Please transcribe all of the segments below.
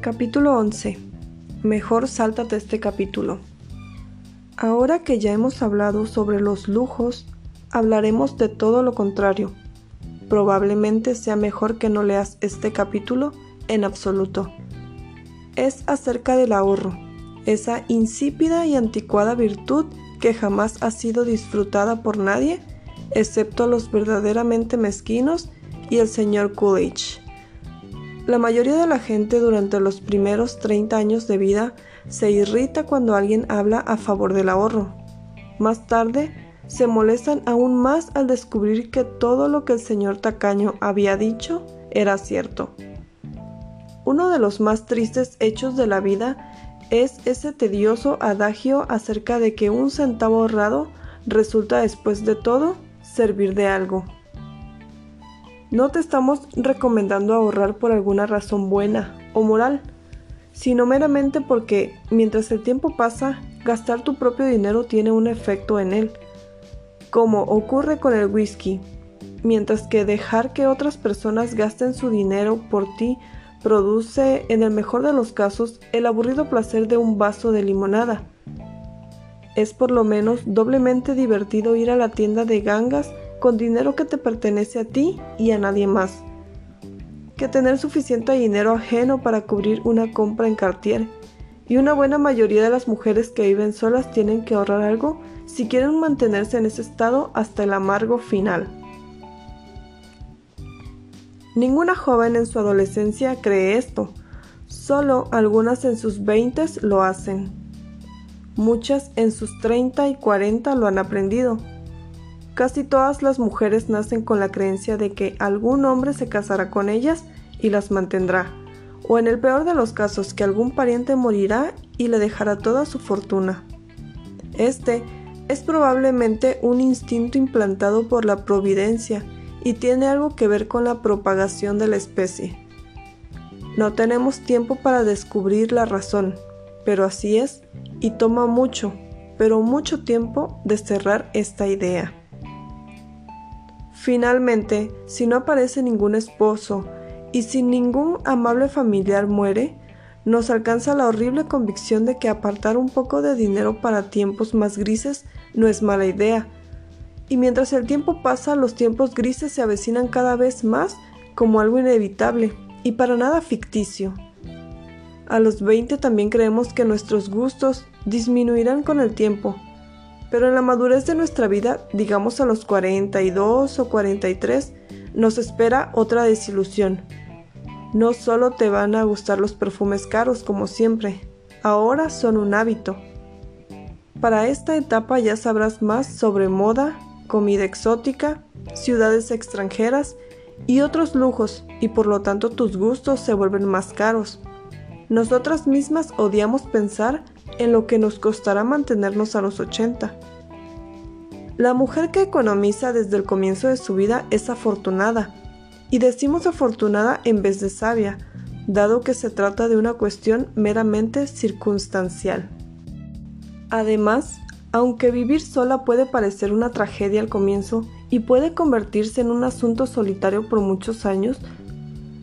Capítulo 11. Mejor sáltate este capítulo. Ahora que ya hemos hablado sobre los lujos, hablaremos de todo lo contrario. Probablemente sea mejor que no leas este capítulo en absoluto. Es acerca del ahorro, esa insípida y anticuada virtud que jamás ha sido disfrutada por nadie, excepto los verdaderamente mezquinos y el señor Coolidge. La mayoría de la gente durante los primeros 30 años de vida se irrita cuando alguien habla a favor del ahorro. Más tarde, se molestan aún más al descubrir que todo lo que el señor tacaño había dicho era cierto. Uno de los más tristes hechos de la vida es ese tedioso adagio acerca de que un centavo ahorrado resulta después de todo servir de algo. No te estamos recomendando ahorrar por alguna razón buena o moral, sino meramente porque mientras el tiempo pasa, gastar tu propio dinero tiene un efecto en él, como ocurre con el whisky, mientras que dejar que otras personas gasten su dinero por ti produce, en el mejor de los casos, el aburrido placer de un vaso de limonada. Es por lo menos doblemente divertido ir a la tienda de gangas con dinero que te pertenece a ti y a nadie más, que tener suficiente dinero ajeno para cubrir una compra en Cartier. Y una buena mayoría de las mujeres que viven solas tienen que ahorrar algo si quieren mantenerse en ese estado hasta el amargo final. Ninguna joven en su adolescencia cree esto, solo algunas en sus veintes lo hacen. Muchas en sus 30 y 40 lo han aprendido Casi todas las mujeres nacen con la creencia de que algún hombre se casará con ellas y las mantendrá, o en el peor de los casos que algún pariente morirá y le dejará toda su fortuna. Este es probablemente un instinto implantado por la providencia y tiene algo que ver con la propagación de la especie. No tenemos tiempo para descubrir la razón, pero así es, y toma mucho, pero mucho tiempo desterrar esta idea. Finalmente, si no aparece ningún esposo y si ningún amable familiar muere, nos alcanza la horrible convicción de que apartar un poco de dinero para tiempos más grises no es mala idea. Y mientras el tiempo pasa, los tiempos grises se avecinan cada vez más como algo inevitable y para nada ficticio. A los 20 también creemos que nuestros gustos disminuirán con el tiempo pero en la madurez de nuestra vida, digamos a los 42 o 43, nos espera otra desilusión. No solo te van a gustar los perfumes caros como siempre, ahora son un hábito. Para esta etapa ya sabrás más sobre moda, comida exótica, ciudades extranjeras y otros lujos y por lo tanto tus gustos se vuelven más caros. Nosotras mismas odiamos pensar en lo que nos costará mantenernos a los 80. La mujer que economiza desde el comienzo de su vida es afortunada, y decimos afortunada en vez de sabia, dado que se trata de una cuestión meramente circunstancial. Además, aunque vivir sola puede parecer una tragedia al comienzo y puede convertirse en un asunto solitario por muchos años,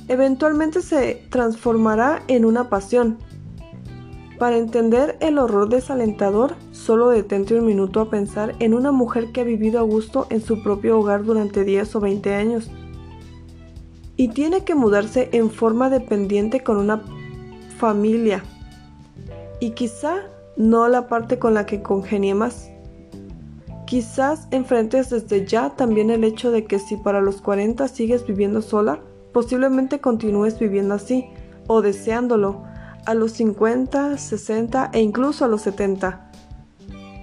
eventualmente se transformará en una pasión, para entender el horror desalentador, solo detente un minuto a pensar en una mujer que ha vivido a gusto en su propio hogar durante 10 o 20 años y tiene que mudarse en forma dependiente con una familia y quizá no la parte con la que congenie más. Quizás enfrentes desde ya también el hecho de que si para los 40 sigues viviendo sola, posiblemente continúes viviendo así o deseándolo a los 50, 60 e incluso a los 70.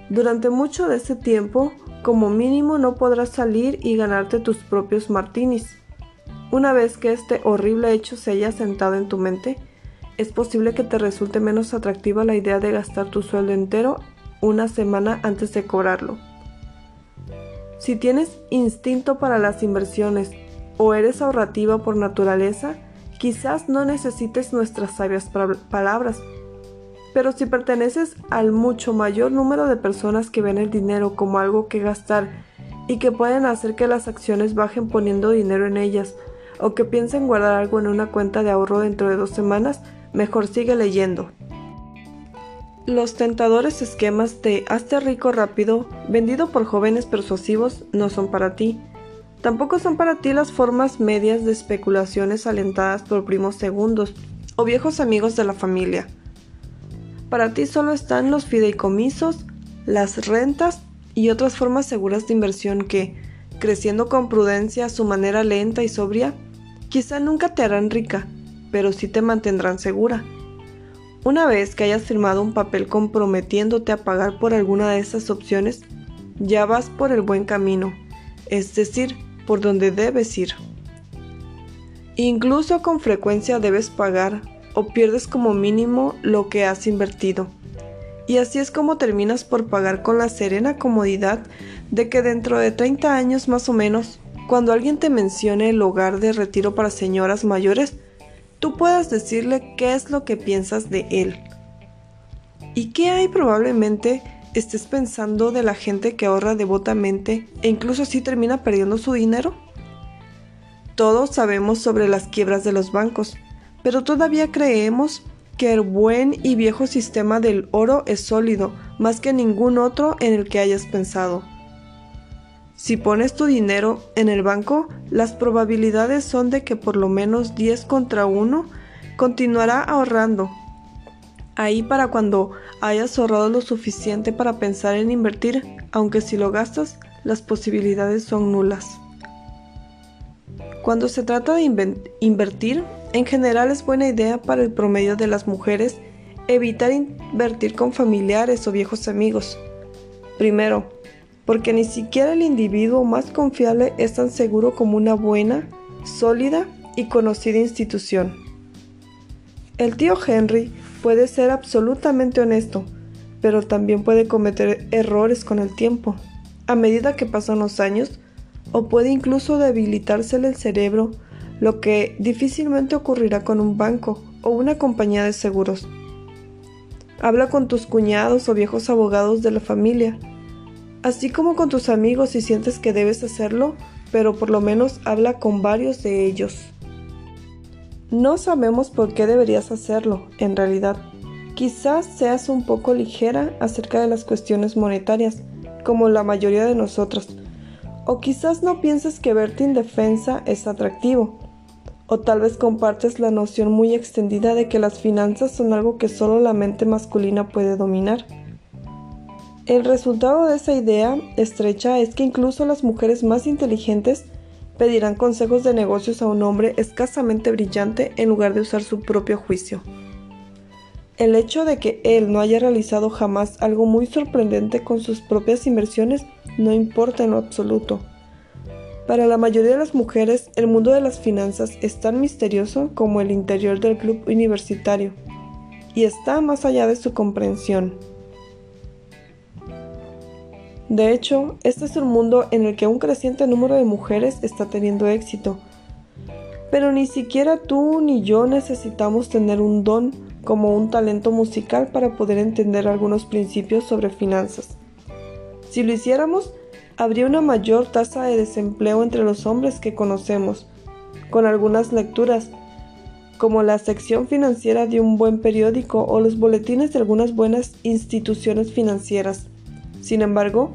Durante mucho de ese tiempo, como mínimo no podrás salir y ganarte tus propios martinis. Una vez que este horrible hecho se haya sentado en tu mente, es posible que te resulte menos atractiva la idea de gastar tu sueldo entero una semana antes de cobrarlo. Si tienes instinto para las inversiones o eres ahorrativa por naturaleza, Quizás no necesites nuestras sabias palabras, pero si perteneces al mucho mayor número de personas que ven el dinero como algo que gastar y que pueden hacer que las acciones bajen poniendo dinero en ellas, o que piensen guardar algo en una cuenta de ahorro dentro de dos semanas, mejor sigue leyendo. Los tentadores esquemas de hazte rico rápido, vendido por jóvenes persuasivos, no son para ti. Tampoco son para ti las formas medias de especulaciones alentadas por primos segundos o viejos amigos de la familia. Para ti solo están los fideicomisos, las rentas y otras formas seguras de inversión que, creciendo con prudencia a su manera lenta y sobria, quizá nunca te harán rica, pero sí te mantendrán segura. Una vez que hayas firmado un papel comprometiéndote a pagar por alguna de esas opciones, ya vas por el buen camino, es decir, por donde debes ir. Incluso con frecuencia debes pagar o pierdes como mínimo lo que has invertido. Y así es como terminas por pagar con la serena comodidad de que dentro de 30 años más o menos, cuando alguien te mencione el hogar de retiro para señoras mayores, tú puedas decirle qué es lo que piensas de él. ¿Y qué hay probablemente estés pensando de la gente que ahorra devotamente e incluso así termina perdiendo su dinero? Todos sabemos sobre las quiebras de los bancos, pero todavía creemos que el buen y viejo sistema del oro es sólido más que ningún otro en el que hayas pensado. Si pones tu dinero en el banco, las probabilidades son de que por lo menos 10 contra 1 continuará ahorrando. Ahí para cuando hayas ahorrado lo suficiente para pensar en invertir, aunque si lo gastas, las posibilidades son nulas. Cuando se trata de invertir, en general es buena idea para el promedio de las mujeres evitar invertir con familiares o viejos amigos. Primero, porque ni siquiera el individuo más confiable es tan seguro como una buena, sólida y conocida institución. El tío Henry puede ser absolutamente honesto, pero también puede cometer errores con el tiempo. A medida que pasan los años, o puede incluso debilitársele el cerebro, lo que difícilmente ocurrirá con un banco o una compañía de seguros. Habla con tus cuñados o viejos abogados de la familia, así como con tus amigos si sientes que debes hacerlo, pero por lo menos habla con varios de ellos. No sabemos por qué deberías hacerlo, en realidad. Quizás seas un poco ligera acerca de las cuestiones monetarias, como la mayoría de nosotros, o quizás no pienses que verte indefensa es atractivo. O tal vez compartes la noción muy extendida de que las finanzas son algo que solo la mente masculina puede dominar. El resultado de esa idea estrecha es que incluso las mujeres más inteligentes pedirán consejos de negocios a un hombre escasamente brillante en lugar de usar su propio juicio. El hecho de que él no haya realizado jamás algo muy sorprendente con sus propias inversiones no importa en lo absoluto. Para la mayoría de las mujeres, el mundo de las finanzas es tan misterioso como el interior del club universitario, y está más allá de su comprensión. De hecho, este es un mundo en el que un creciente número de mujeres está teniendo éxito. Pero ni siquiera tú ni yo necesitamos tener un don como un talento musical para poder entender algunos principios sobre finanzas. Si lo hiciéramos, habría una mayor tasa de desempleo entre los hombres que conocemos, con algunas lecturas, como la sección financiera de un buen periódico o los boletines de algunas buenas instituciones financieras. Sin embargo,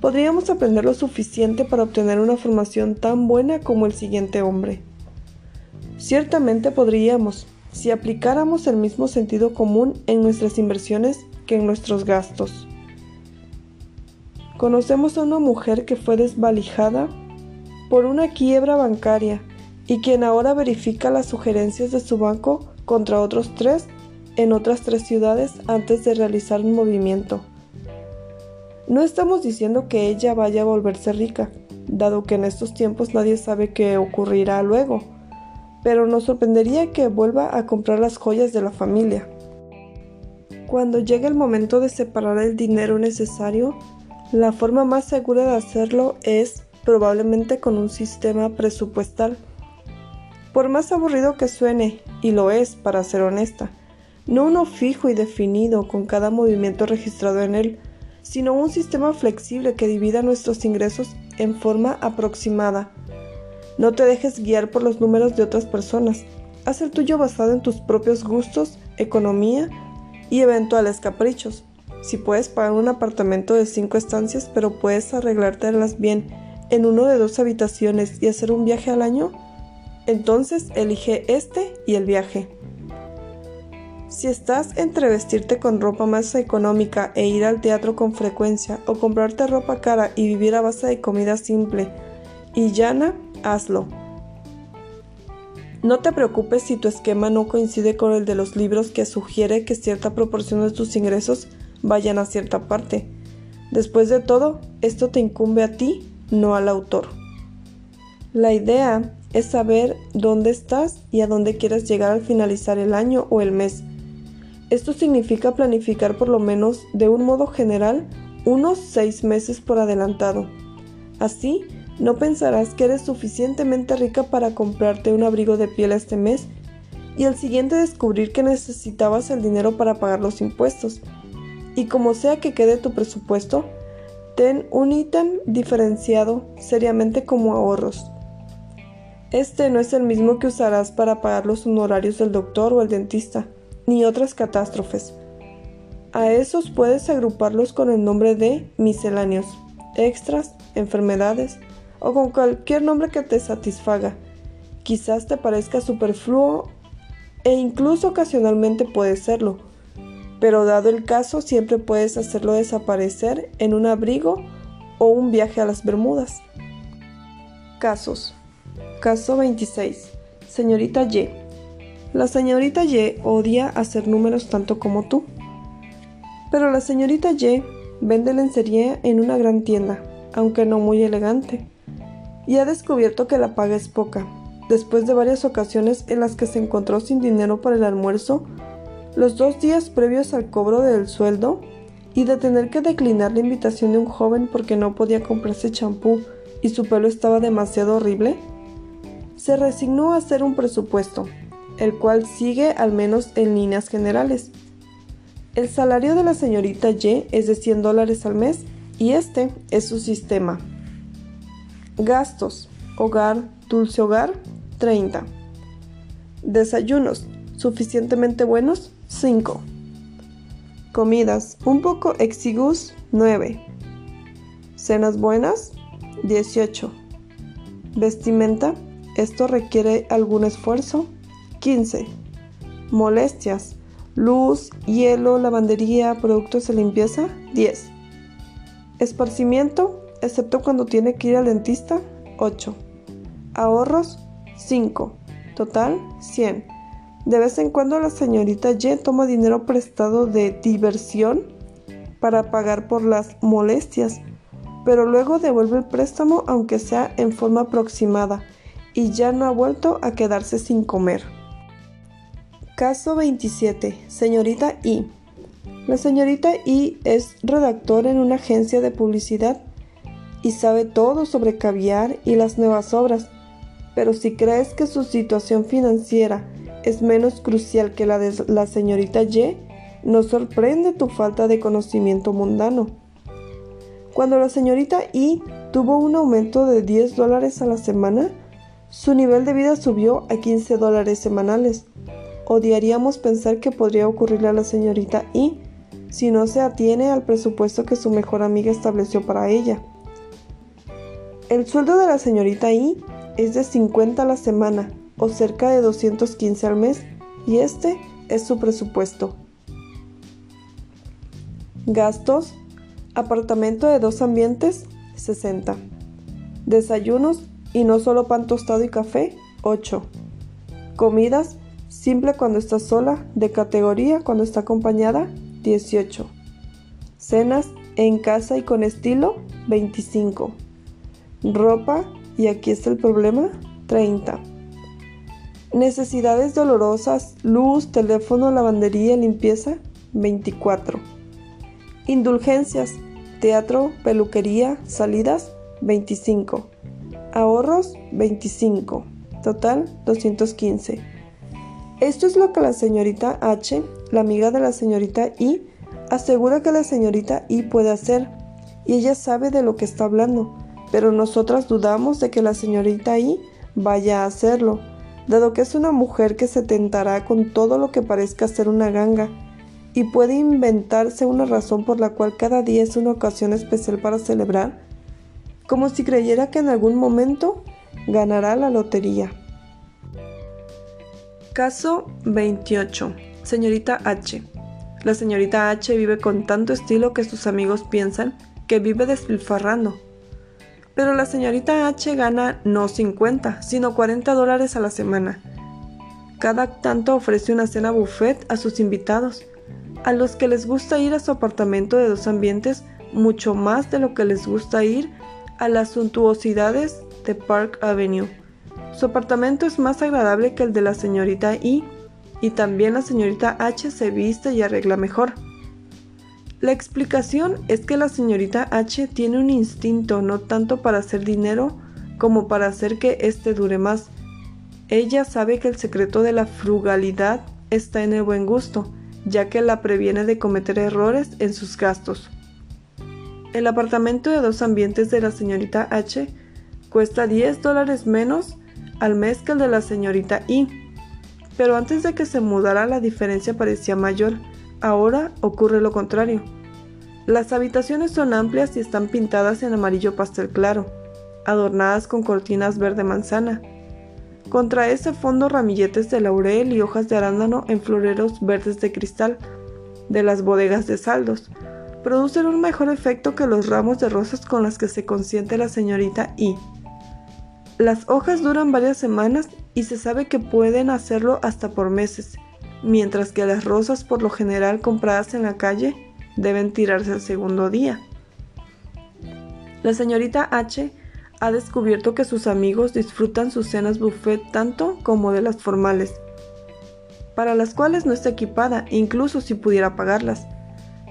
podríamos aprender lo suficiente para obtener una formación tan buena como el siguiente hombre. Ciertamente podríamos, si aplicáramos el mismo sentido común en nuestras inversiones que en nuestros gastos. Conocemos a una mujer que fue desvalijada por una quiebra bancaria y quien ahora verifica las sugerencias de su banco contra otros tres en otras tres ciudades antes de realizar un movimiento. No estamos diciendo que ella vaya a volverse rica, dado que en estos tiempos nadie sabe qué ocurrirá luego pero nos sorprendería que vuelva a comprar las joyas de la familia. Cuando llegue el momento de separar el dinero necesario, la forma más segura de hacerlo es probablemente con un sistema presupuestal. Por más aburrido que suene, y lo es para ser honesta, no uno fijo y definido con cada movimiento registrado en él, sino un sistema flexible que divida nuestros ingresos en forma aproximada no te dejes guiar por los números de otras personas. haz el tuyo basado en tus propios gustos, economía y eventuales caprichos. Si puedes pagar un apartamento de 5 estancias pero puedes arreglártelas bien en uno de dos habitaciones y hacer un viaje al año, entonces elige este y el viaje. Si estás entre vestirte con ropa más económica e ir al teatro con frecuencia o comprarte ropa cara y vivir a base de comida simple y llana, hazlo. No te preocupes si tu esquema no coincide con el de los libros que sugiere que cierta proporción de tus ingresos vayan a cierta parte. Después de todo, esto te incumbe a ti, no al autor. La idea es saber dónde estás y a dónde quieres llegar al finalizar el año o el mes. Esto significa planificar por lo menos de un modo general unos seis meses por adelantado. Así, no pensarás que eres suficientemente rica para comprarte un abrigo de piel este mes y al siguiente descubrir que necesitabas el dinero para pagar los impuestos. Y como sea que quede tu presupuesto, ten un ítem diferenciado seriamente como ahorros. Este no es el mismo que usarás para pagar los honorarios del doctor o el dentista, ni otras catástrofes. A esos puedes agruparlos con el nombre de misceláneos, extras, enfermedades, o con cualquier nombre que te satisfaga. Quizás te parezca superfluo e incluso ocasionalmente puede serlo, pero dado el caso siempre puedes hacerlo desaparecer en un abrigo o un viaje a las Bermudas. Casos. Caso 26. Señorita Y. La señorita Y odia hacer números tanto como tú. Pero la señorita Y vende lencería en una gran tienda, aunque no muy elegante y ha descubierto que la paga es poca. Después de varias ocasiones en las que se encontró sin dinero para el almuerzo, los dos días previos al cobro del sueldo y de tener que declinar la invitación de un joven porque no podía comprarse champú y su pelo estaba demasiado horrible, se resignó a hacer un presupuesto, el cual sigue al menos en líneas generales. El salario de la señorita Y es de 100 dólares al mes y este es su sistema. Gastos. Hogar, dulce hogar, 30. Desayunos. Suficientemente buenos, 5. Comidas. Un poco exigus, 9. Cenas buenas, 18. Vestimenta. Esto requiere algún esfuerzo, 15. Molestias. Luz, hielo, lavandería, productos de limpieza, 10. Esparcimiento, excepto cuando tiene que ir al dentista, 8. Ahorros, 5. Total, 100. De vez en cuando la señorita Y toma dinero prestado de diversión para pagar por las molestias, pero luego devuelve el préstamo aunque sea en forma aproximada y ya no ha vuelto a quedarse sin comer. Caso 27. Señorita I. La señorita I es redactor en una agencia de publicidad y sabe todo sobre caviar y las nuevas obras, pero si crees que su situación financiera es menos crucial que la de la señorita Y, no sorprende tu falta de conocimiento mundano. Cuando la señorita Y tuvo un aumento de 10 dólares a la semana, su nivel de vida subió a 15 dólares semanales. Odiaríamos pensar que podría ocurrirle a la señorita Y si no se atiene al presupuesto que su mejor amiga estableció para ella. El sueldo de la señorita I es de 50 a la semana o cerca de 215 al mes y este es su presupuesto. Gastos. Apartamento de dos ambientes, 60. Desayunos y no solo pan tostado y café, 8. Comidas, simple cuando está sola, de categoría cuando está acompañada, 18. Cenas, en casa y con estilo, 25. Ropa, y aquí está el problema, 30. Necesidades dolorosas, luz, teléfono, lavandería, limpieza, 24. Indulgencias, teatro, peluquería, salidas, 25. Ahorros, 25. Total, 215. Esto es lo que la señorita H, la amiga de la señorita I, asegura que la señorita I puede hacer, y ella sabe de lo que está hablando pero nosotras dudamos de que la señorita I vaya a hacerlo. dado que es una mujer que se tentará con todo lo que parezca ser una ganga y puede inventarse una razón por la cual cada día es una ocasión especial para celebrar, como si creyera que en algún momento ganará la lotería. Caso 28. Señorita H. La señorita H vive con tanto estilo que sus amigos piensan que vive despilfarrando. Pero la señorita H gana no 50, sino 40 dólares a la semana. Cada tanto ofrece una cena buffet a sus invitados, a los que les gusta ir a su apartamento de dos ambientes mucho más de lo que les gusta ir a las suntuosidades de Park Avenue. Su apartamento es más agradable que el de la señorita I y también la señorita H se viste y arregla mejor. La explicación es que la señorita H tiene un instinto no tanto para hacer dinero como para hacer que éste dure más. Ella sabe que el secreto de la frugalidad está en el buen gusto, ya que la previene de cometer errores en sus gastos. El apartamento de dos ambientes de la señorita H cuesta 10 dólares menos al mes que el de la señorita I pero antes de que se mudara la diferencia parecía mayor. Ahora ocurre lo contrario. Las habitaciones son amplias y están pintadas en amarillo pastel claro, adornadas con cortinas verde manzana. Contra ese fondo ramilletes de laurel y hojas de arándano en floreros verdes de cristal de las bodegas de saldos producen un mejor efecto que los ramos de rosas con las que se consiente la señorita I. Las hojas duran varias semanas y se sabe que pueden hacerlo hasta por meses, mientras que las rosas por lo general compradas en la calle deben tirarse el segundo día. La señorita H ha descubierto que sus amigos disfrutan sus cenas buffet tanto como de las formales, para las cuales no está equipada, incluso si pudiera pagarlas.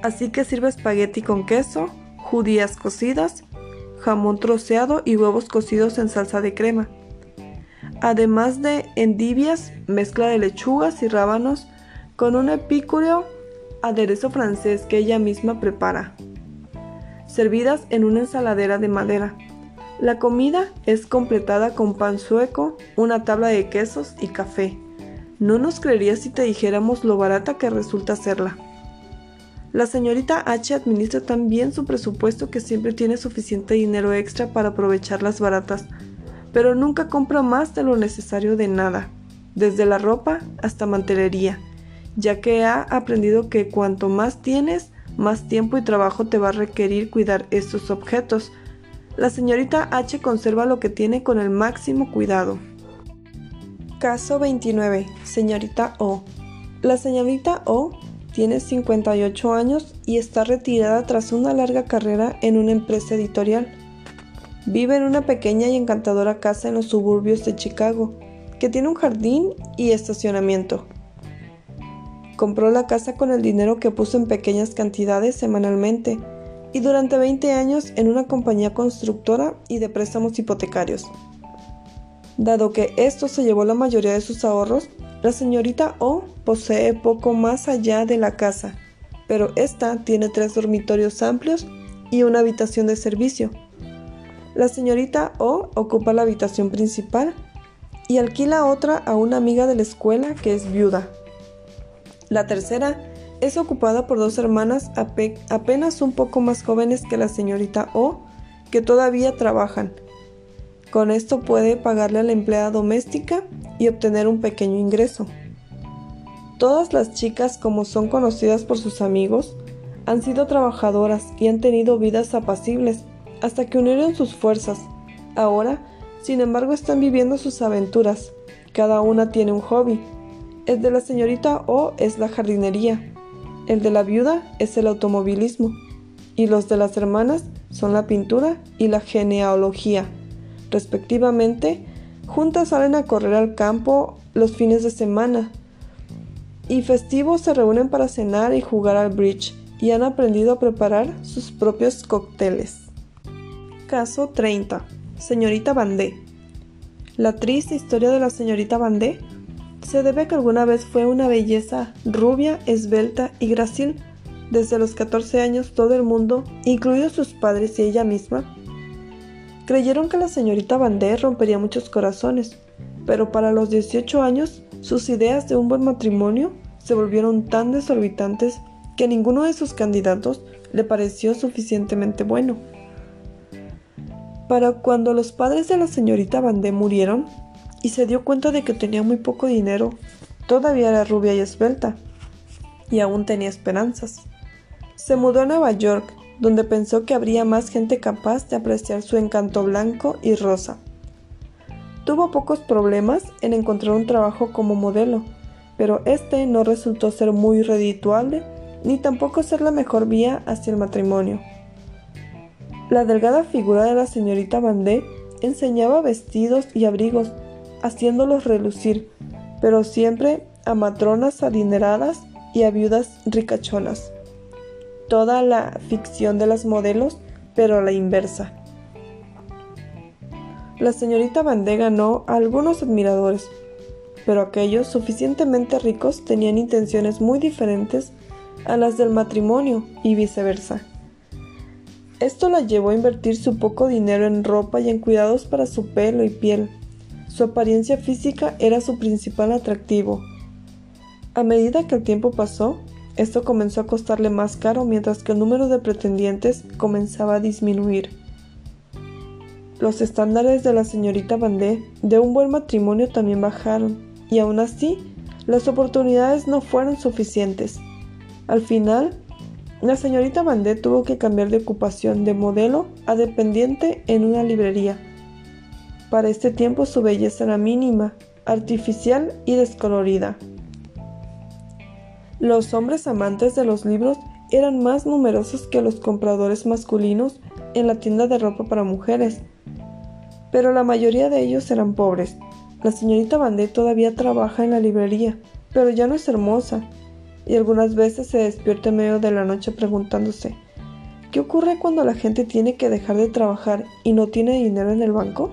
Así que sirve espagueti con queso, judías cocidas, jamón troceado y huevos cocidos en salsa de crema además de endivias, mezcla de lechugas y rábanos con un epicúreo aderezo francés que ella misma prepara, servidas en una ensaladera de madera. La comida es completada con pan sueco, una tabla de quesos y café. No nos creerías si te dijéramos lo barata que resulta serla. La señorita H administra tan bien su presupuesto que siempre tiene suficiente dinero extra para aprovechar las baratas pero nunca compra más de lo necesario de nada, desde la ropa hasta mantelería, ya que ha aprendido que cuanto más tienes, más tiempo y trabajo te va a requerir cuidar estos objetos. La señorita H conserva lo que tiene con el máximo cuidado. Caso 29. Señorita O. La señorita O tiene 58 años y está retirada tras una larga carrera en una empresa editorial. Vive en una pequeña y encantadora casa en los suburbios de Chicago, que tiene un jardín y estacionamiento. Compró la casa con el dinero que puso en pequeñas cantidades semanalmente y durante 20 años en una compañía constructora y de préstamos hipotecarios. Dado que esto se llevó la mayoría de sus ahorros, la señorita O posee poco más allá de la casa, pero esta tiene tres dormitorios amplios y una habitación de servicio la señorita O ocupa la habitación principal y alquila otra a una amiga de la escuela que es viuda. La tercera es ocupada por dos hermanas apenas un poco más jóvenes que la señorita O, que todavía trabajan. Con esto puede pagarle a la empleada doméstica y obtener un pequeño ingreso. Todas las chicas, como son conocidas por sus amigos, han sido trabajadoras y han tenido vidas apacibles hasta que unieron sus fuerzas. Ahora, sin embargo, están viviendo sus aventuras. Cada una tiene un hobby. El de la señorita O es la jardinería. El de la viuda es el automovilismo. Y los de las hermanas son la pintura y la genealogía. Respectivamente, juntas salen a correr al campo los fines de semana. Y festivos se reúnen para cenar y jugar al bridge. Y han aprendido a preparar sus propios cócteles. Caso 30. Señorita Bandé. La triste historia de la señorita Bandé se debe a que alguna vez fue una belleza rubia, esbelta y grácil. Desde los 14 años todo el mundo, incluidos sus padres y ella misma, creyeron que la señorita Bandé rompería muchos corazones, pero para los 18 años sus ideas de un buen matrimonio se volvieron tan desorbitantes que ninguno de sus candidatos le pareció suficientemente bueno. Para cuando los padres de la señorita Bandé murieron y se dio cuenta de que tenía muy poco dinero, todavía era rubia y esbelta, y aún tenía esperanzas. Se mudó a Nueva York, donde pensó que habría más gente capaz de apreciar su encanto blanco y rosa. Tuvo pocos problemas en encontrar un trabajo como modelo, pero este no resultó ser muy redituable ni tampoco ser la mejor vía hacia el matrimonio. La delgada figura de la señorita Bandé enseñaba vestidos y abrigos, haciéndolos relucir, pero siempre a matronas adineradas y a viudas ricachonas. Toda la ficción de las modelos, pero a la inversa. La señorita Bandé ganó algunos admiradores, pero aquellos suficientemente ricos tenían intenciones muy diferentes a las del matrimonio y viceversa. Esto la llevó a invertir su poco dinero en ropa y en cuidados para su pelo y piel. Su apariencia física era su principal atractivo. A medida que el tiempo pasó, esto comenzó a costarle más caro mientras que el número de pretendientes comenzaba a disminuir. Los estándares de la señorita Bandé de un buen matrimonio también bajaron y aún así las oportunidades no fueron suficientes. Al final, la señorita Bandé tuvo que cambiar de ocupación de modelo a dependiente en una librería. Para este tiempo su belleza era mínima, artificial y descolorida. Los hombres amantes de los libros eran más numerosos que los compradores masculinos en la tienda de ropa para mujeres, pero la mayoría de ellos eran pobres la señorita Bandé todavía trabaja en la librería, pero ya no es hermosa, y algunas veces se despierta en medio de la noche preguntándose, ¿qué ocurre cuando la gente tiene que dejar de trabajar y no tiene dinero en el banco?